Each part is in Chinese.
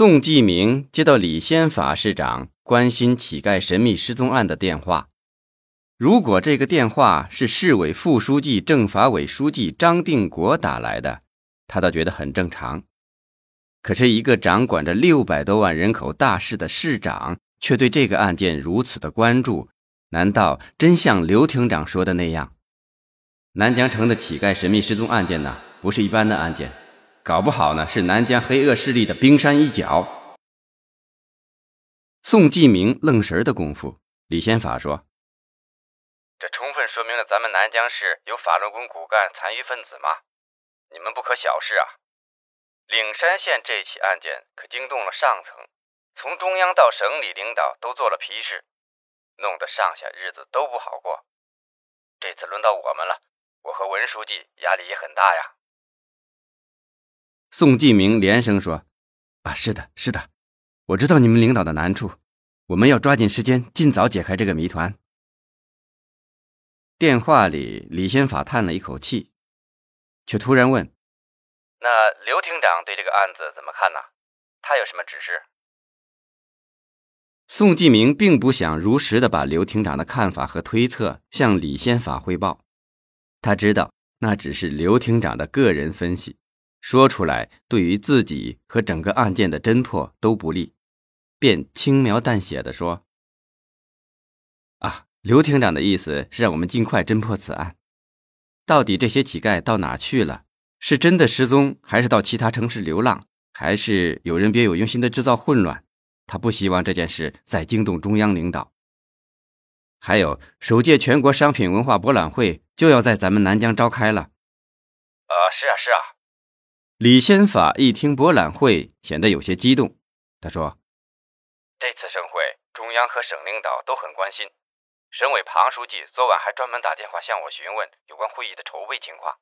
宋继明接到李先法市长关心乞丐神秘失踪案的电话。如果这个电话是市委副书记、政法委书记张定国打来的，他倒觉得很正常。可是，一个掌管着六百多万人口大市的市长，却对这个案件如此的关注，难道真像刘厅长说的那样？南江城的乞丐神秘失踪案件呢，不是一般的案件。搞不好呢，是南疆黑恶势力的冰山一角。宋继明愣神的功夫，李先法说：“这充分说明了咱们南疆市有法轮功骨干残余分子嘛，你们不可小视啊！岭山县这起案件可惊动了上层，从中央到省里领导都做了批示，弄得上下日子都不好过。这次轮到我们了，我和文书记压力也很大呀。”宋继明连声说：“啊，是的，是的，我知道你们领导的难处，我们要抓紧时间，尽早解开这个谜团。”电话里，李先法叹了一口气，却突然问：“那刘厅长对这个案子怎么看呢？他有什么指示？”宋继明并不想如实的把刘厅长的看法和推测向李先法汇报，他知道那只是刘厅长的个人分析。说出来，对于自己和整个案件的侦破都不利，便轻描淡写的说：“啊，刘厅长的意思是让我们尽快侦破此案。到底这些乞丐到哪去了？是真的失踪，还是到其他城市流浪？还是有人别有用心的制造混乱？他不希望这件事再惊动中央领导。还有，首届全国商品文化博览会就要在咱们南疆召开了。啊，是啊，是啊。”李先法一听博览会，显得有些激动。他说：“这次盛会，中央和省领导都很关心。省委庞书记昨晚还专门打电话向我询问有关会议的筹备情况。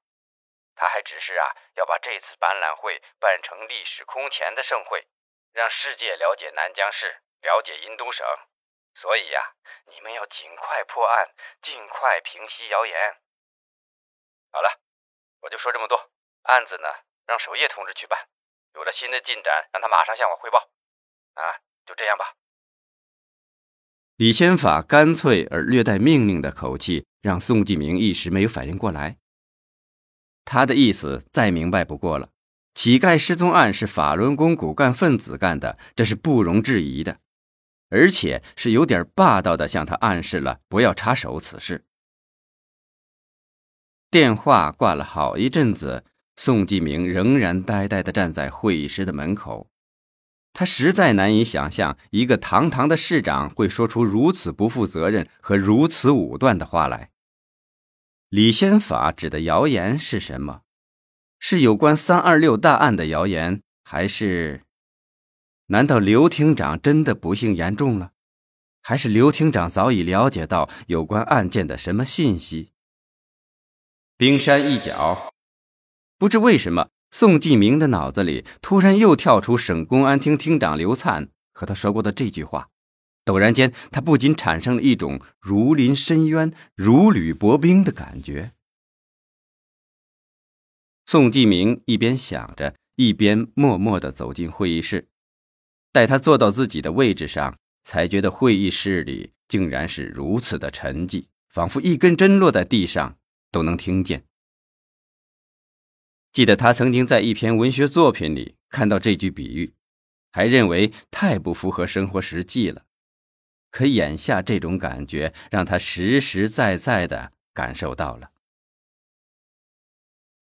他还指示啊，要把这次博览会办成历史空前的盛会，让世界了解南江市，了解阴都省。所以呀，你们要尽快破案，尽快平息谣言。好了，我就说这么多。案子呢？”让守业同志去办，有了新的进展，让他马上向我汇报。啊，就这样吧。李先法干脆而略带命令的口气，让宋继明一时没有反应过来。他的意思再明白不过了：乞丐失踪案是法轮功骨干分子干的，这是不容置疑的，而且是有点霸道的向他暗示了不要插手此事。电话挂了好一阵子。宋继明仍然呆呆地站在会议室的门口，他实在难以想象一个堂堂的市长会说出如此不负责任和如此武断的话来。李先法指的谣言是什么？是有关三二六大案的谣言，还是？难道刘厅长真的不幸严重了？还是刘厅长早已了解到有关案件的什么信息？冰山一角。不知为什么，宋继明的脑子里突然又跳出省公安厅厅长刘灿和他说过的这句话。陡然间，他不禁产生了一种如临深渊、如履薄冰的感觉。宋继明一边想着，一边默默地走进会议室。待他坐到自己的位置上，才觉得会议室里竟然是如此的沉寂，仿佛一根针落在地上都能听见。记得他曾经在一篇文学作品里看到这句比喻，还认为太不符合生活实际了。可眼下这种感觉让他实实在在的感受到了。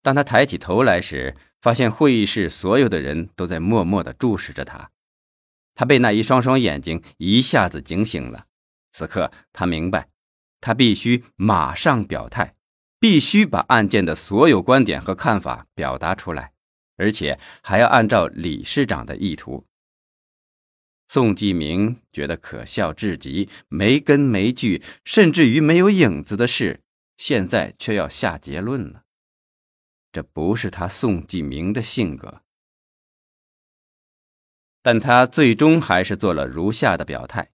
当他抬起头来时，发现会议室所有的人都在默默的注视着他，他被那一双双眼睛一下子惊醒了。此刻他明白，他必须马上表态。必须把案件的所有观点和看法表达出来，而且还要按照理事长的意图。宋继明觉得可笑至极，没根没据，甚至于没有影子的事，现在却要下结论了。这不是他宋继明的性格。但他最终还是做了如下的表态：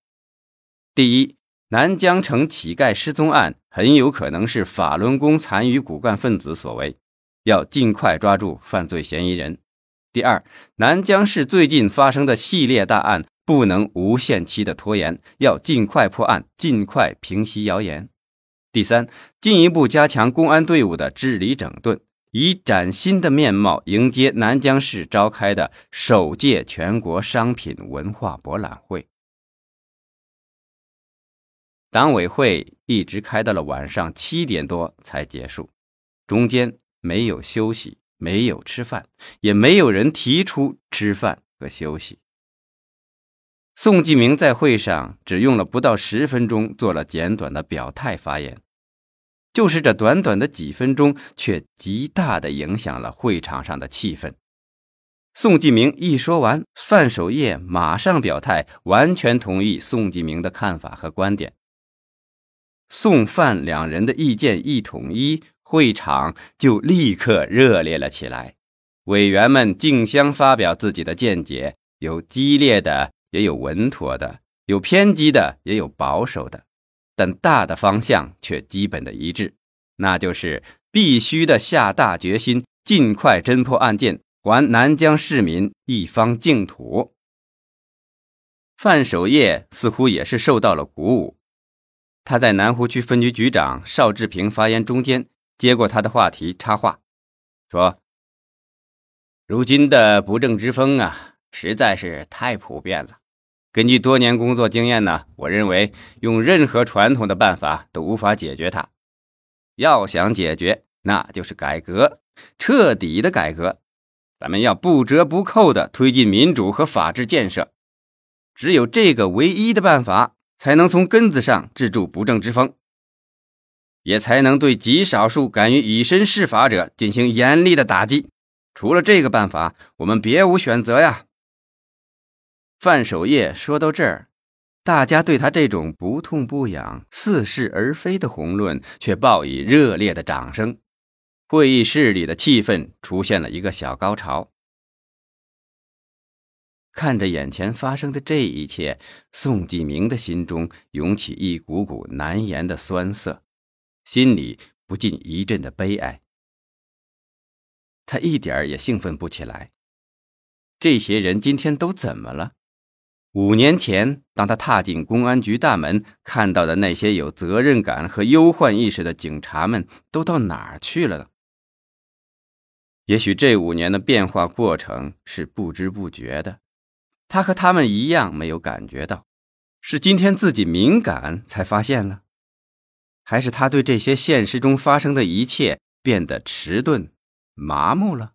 第一。南江城乞丐失踪案很有可能是法轮功残余骨干分子所为，要尽快抓住犯罪嫌疑人。第二，南江市最近发生的系列大案不能无限期的拖延，要尽快破案，尽快平息谣言。第三，进一步加强公安队伍的治理整顿，以崭新的面貌迎接南江市召开的首届全国商品文化博览会。党委会一直开到了晚上七点多才结束，中间没有休息，没有吃饭，也没有人提出吃饭和休息。宋继明在会上只用了不到十分钟，做了简短的表态发言。就是这短短的几分钟，却极大的影响了会场上的气氛。宋继明一说完，范守业马上表态，完全同意宋继明的看法和观点。宋范两人的意见一统一，会场就立刻热烈了起来。委员们竞相发表自己的见解，有激烈的。也有稳妥的，有偏激的，也有保守的，但大的方向却基本的一致，那就是必须的下大决心，尽快侦破案件，还南疆市民一方净土。范守业似乎也是受到了鼓舞，他在南湖区分局局长邵志平发言中间接过他的话题插话，说：“如今的不正之风啊，实在是太普遍了。”根据多年工作经验呢，我认为用任何传统的办法都无法解决它。要想解决，那就是改革，彻底的改革。咱们要不折不扣的推进民主和法治建设。只有这个唯一的办法，才能从根子上治住不正之风，也才能对极少数敢于以身试法者进行严厉的打击。除了这个办法，我们别无选择呀。范守业说到这儿，大家对他这种不痛不痒、似是而非的宏论却报以热烈的掌声。会议室里的气氛出现了一个小高潮。看着眼前发生的这一切，宋继明的心中涌起一股股难言的酸涩，心里不禁一阵的悲哀。他一点儿也兴奋不起来。这些人今天都怎么了？五年前，当他踏进公安局大门，看到的那些有责任感和忧患意识的警察们，都到哪儿去了？也许这五年的变化过程是不知不觉的，他和他们一样没有感觉到，是今天自己敏感才发现了，还是他对这些现实中发生的一切变得迟钝、麻木了？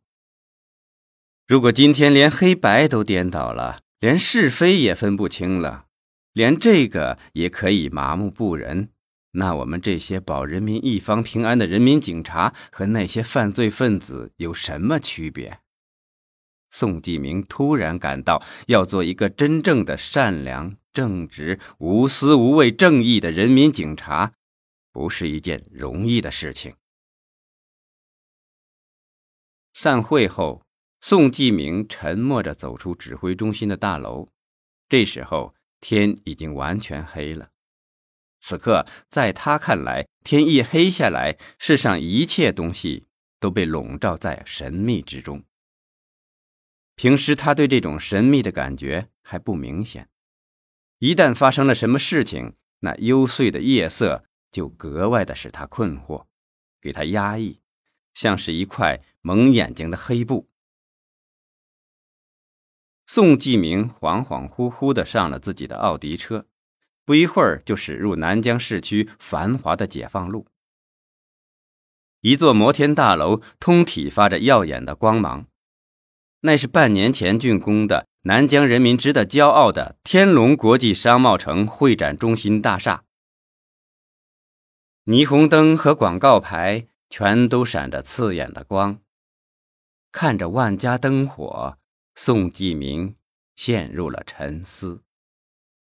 如果今天连黑白都颠倒了，连是非也分不清了，连这个也可以麻木不仁。那我们这些保人民一方平安的人民警察和那些犯罪分子有什么区别？宋继明突然感到，要做一个真正的善良、正直、无私无畏、正义的人民警察，不是一件容易的事情。散会后。宋继明沉默着走出指挥中心的大楼，这时候天已经完全黑了。此刻，在他看来，天一黑下来，世上一切东西都被笼罩在神秘之中。平时他对这种神秘的感觉还不明显，一旦发生了什么事情，那幽邃的夜色就格外的使他困惑，给他压抑，像是一块蒙眼睛的黑布。宋继明恍恍惚惚地上了自己的奥迪车，不一会儿就驶入南疆市区繁华的解放路。一座摩天大楼通体发着耀眼的光芒，那是半年前竣工的南疆人民值得骄傲的天龙国际商贸城会展中心大厦。霓虹灯和广告牌全都闪着刺眼的光，看着万家灯火。宋继明陷入了沉思。